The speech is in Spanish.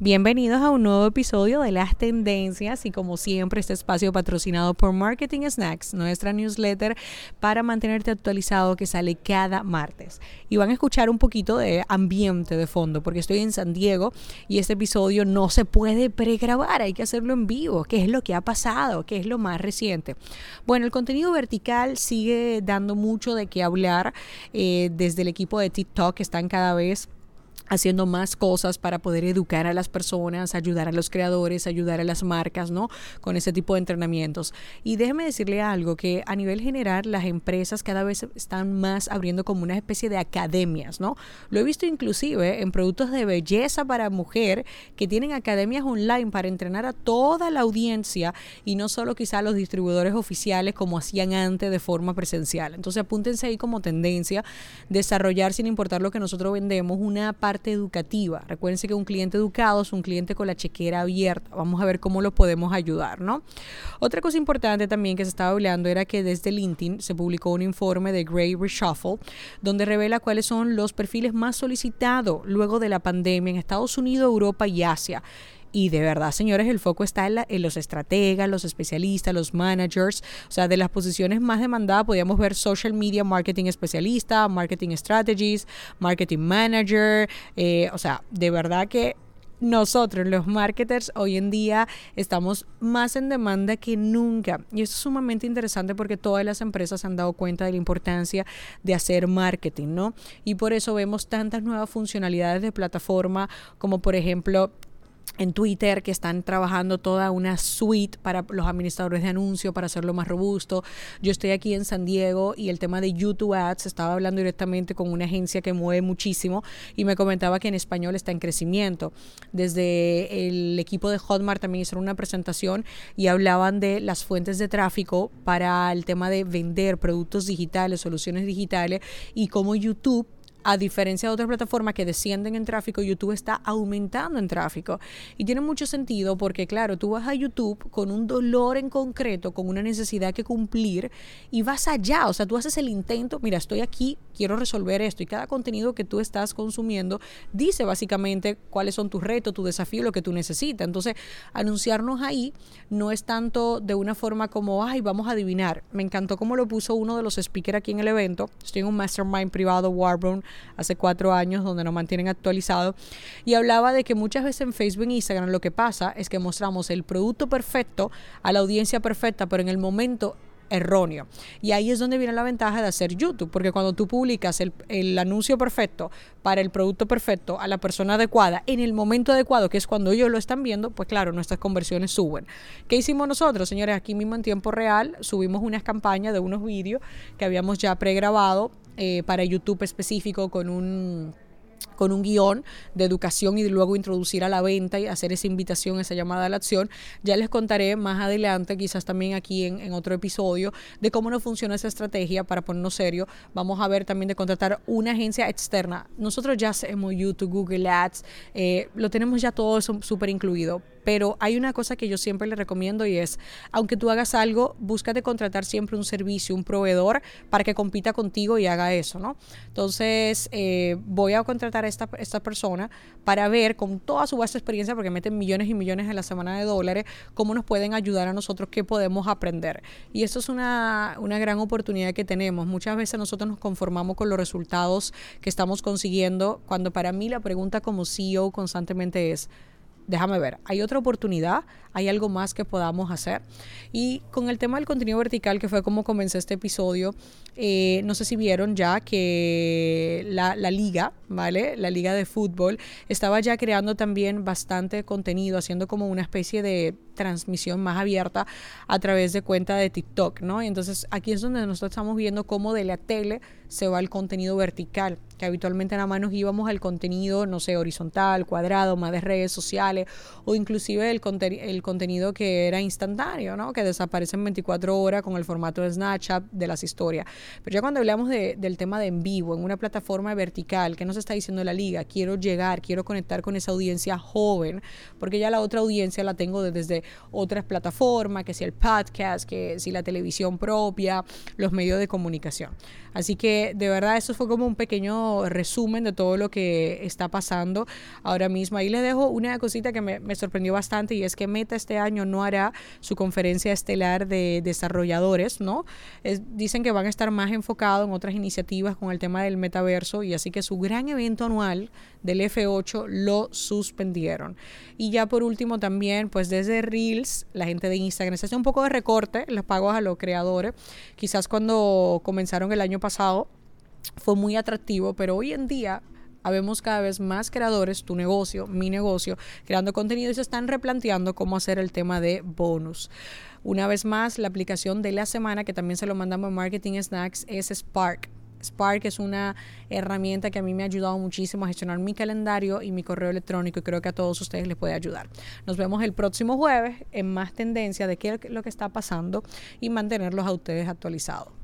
Bienvenidos a un nuevo episodio de Las Tendencias y como siempre este espacio patrocinado por Marketing Snacks, nuestra newsletter para mantenerte actualizado que sale cada martes. Y van a escuchar un poquito de ambiente de fondo porque estoy en San Diego y este episodio no se puede pregrabar, hay que hacerlo en vivo, qué es lo que ha pasado, qué es lo más reciente. Bueno, el contenido vertical sigue dando mucho de qué hablar eh, desde el equipo de TikTok que están cada vez haciendo más cosas para poder educar a las personas, ayudar a los creadores, ayudar a las marcas, ¿no? Con ese tipo de entrenamientos. Y déjeme decirle algo, que a nivel general las empresas cada vez están más abriendo como una especie de academias, ¿no? Lo he visto inclusive en productos de belleza para mujer que tienen academias online para entrenar a toda la audiencia y no solo quizá a los distribuidores oficiales como hacían antes de forma presencial. Entonces apúntense ahí como tendencia, desarrollar sin importar lo que nosotros vendemos una parte educativa. Recuérdense que un cliente educado es un cliente con la chequera abierta. Vamos a ver cómo lo podemos ayudar, ¿no? Otra cosa importante también que se estaba hablando era que desde LinkedIn se publicó un informe de Grey Reshuffle donde revela cuáles son los perfiles más solicitados luego de la pandemia en Estados Unidos, Europa y Asia. Y de verdad, señores, el foco está en, los estrategas, los especialistas, los managers. O sea, de las posiciones más demandadas podíamos ver social media marketing especialista, marketing strategies, marketing manager. Eh, o sea, de verdad que nosotros, los marketers, hoy en día estamos más en demanda que nunca. Y esto es sumamente interesante porque todas las empresas han dado cuenta de la importancia de hacer marketing, ¿no? Y por eso vemos tantas nuevas funcionalidades de plataforma como por ejemplo en Twitter que están trabajando toda una suite para los administradores de anuncios para hacerlo más robusto. Yo estoy aquí en San Diego y el tema de YouTube Ads estaba hablando directamente con una agencia que mueve muchísimo y me comentaba que en español está en crecimiento. Desde el equipo de Hotmart también hicieron una presentación y hablaban de las fuentes de tráfico para el tema de vender productos digitales, soluciones digitales y cómo YouTube a diferencia de otras plataformas que descienden en tráfico, YouTube está aumentando en tráfico. Y tiene mucho sentido porque, claro, tú vas a YouTube con un dolor en concreto, con una necesidad que cumplir y vas allá. O sea, tú haces el intento, mira, estoy aquí, quiero resolver esto. Y cada contenido que tú estás consumiendo dice básicamente cuáles son tus retos, tu desafío, lo que tú necesitas. Entonces, anunciarnos ahí no es tanto de una forma como, ay, vamos a adivinar. Me encantó cómo lo puso uno de los speakers aquí en el evento. Estoy en un mastermind privado, Warburn hace cuatro años, donde nos mantienen actualizados, y hablaba de que muchas veces en Facebook e Instagram lo que pasa es que mostramos el producto perfecto a la audiencia perfecta, pero en el momento erróneo. Y ahí es donde viene la ventaja de hacer YouTube, porque cuando tú publicas el, anuncio perfecto para el producto perfecto a la persona adecuada en el momento adecuado, que es cuando ellos lo están viendo, pues claro, nuestras conversiones suben. ¿Qué hicimos nosotros, señores? Aquí mismo en tiempo real subimos unas campañas de unos vídeos que habíamos ya pregrabado eh, para YouTube específico con un con un guion de educación y luego introducir a la venta y hacer esa invitación, esa llamada a la acción. Ya les contaré más adelante, quizás también aquí en, otro episodio, de cómo no funciona esa estrategia para ponernos serio. Vamos a ver también de contratar una agencia externa. Nosotros ya hacemos YouTube, Google Ads, eh, lo tenemos ya todo súper incluido, pero hay una cosa que yo siempre le recomiendo y es, aunque tú hagas algo, búscate contratar siempre un servicio, un proveedor para que compita contigo y haga eso, ¿no? Entonces, eh, voy a contratar a esta, esta persona para ver con toda su vasta experiencia, porque meten millones y millones en la semana de dólares, cómo nos pueden ayudar a nosotros, qué podemos aprender. Y esto es una, una gran oportunidad que tenemos. Muchas veces nosotros nos conformamos con los resultados que estamos consiguiendo, cuando para mí la pregunta como CEO constantemente es, déjame ver, hay otra oportunidad, hay algo más que podamos hacer. Y con el tema del contenido vertical, que fue como comencé este episodio, eh, no sé si vieron ya que la, la, liga, ¿vale? La liga de fútbol estaba ya creando también bastante contenido, haciendo como una especie de transmisión más abierta a través de cuenta de TikTok, ¿no? Y entonces aquí es donde nosotros estamos viendo cómo de la tele se va al contenido vertical, que habitualmente nada más nos íbamos al contenido, no sé, horizontal, cuadrado, más de redes sociales o inclusive el, el contenido que era instantáneo, ¿no? Que desaparece en 24 horas con el formato de Snapchat de las historias. Pero ya cuando hablamos del tema de en vivo, en una plataforma vertical, ¿qué nos está diciendo la liga? Quiero llegar, quiero conectar con esa audiencia joven, porque ya la otra audiencia la tengo desde otras plataformas, que si el podcast, que si la televisión propia, los medios de comunicación. Así que de verdad eso fue como un pequeño resumen de todo lo que está pasando ahora mismo. Ahí les dejo una cosita que me, sorprendió bastante y es que Meta este año no hará su conferencia estelar de desarrolladores, ¿no? dicen que van a estar más enfocados en otras iniciativas con el tema del metaverso y así que su gran evento anual del F8 lo suspendieron. Y ya por último también, pues desde Reels, la gente de Instagram se hace un poco de recorte los pagos a los creadores. Quizás cuando comenzaron el año pasado fue muy atractivo, pero hoy en día habemos cada vez más creadores, tu negocio, mi negocio, creando contenido y se están replanteando cómo hacer el tema de bonus. Una vez más, la aplicación de la semana que también se lo mandamos en Marketing Snacks es Spark. Spark es una herramienta que a mí me ha ayudado muchísimo a gestionar mi calendario y mi correo electrónico y creo que a todos ustedes les puede ayudar. Nos vemos el próximo jueves en más tendencia de qué es lo que está pasando y mantenerlos a ustedes actualizados.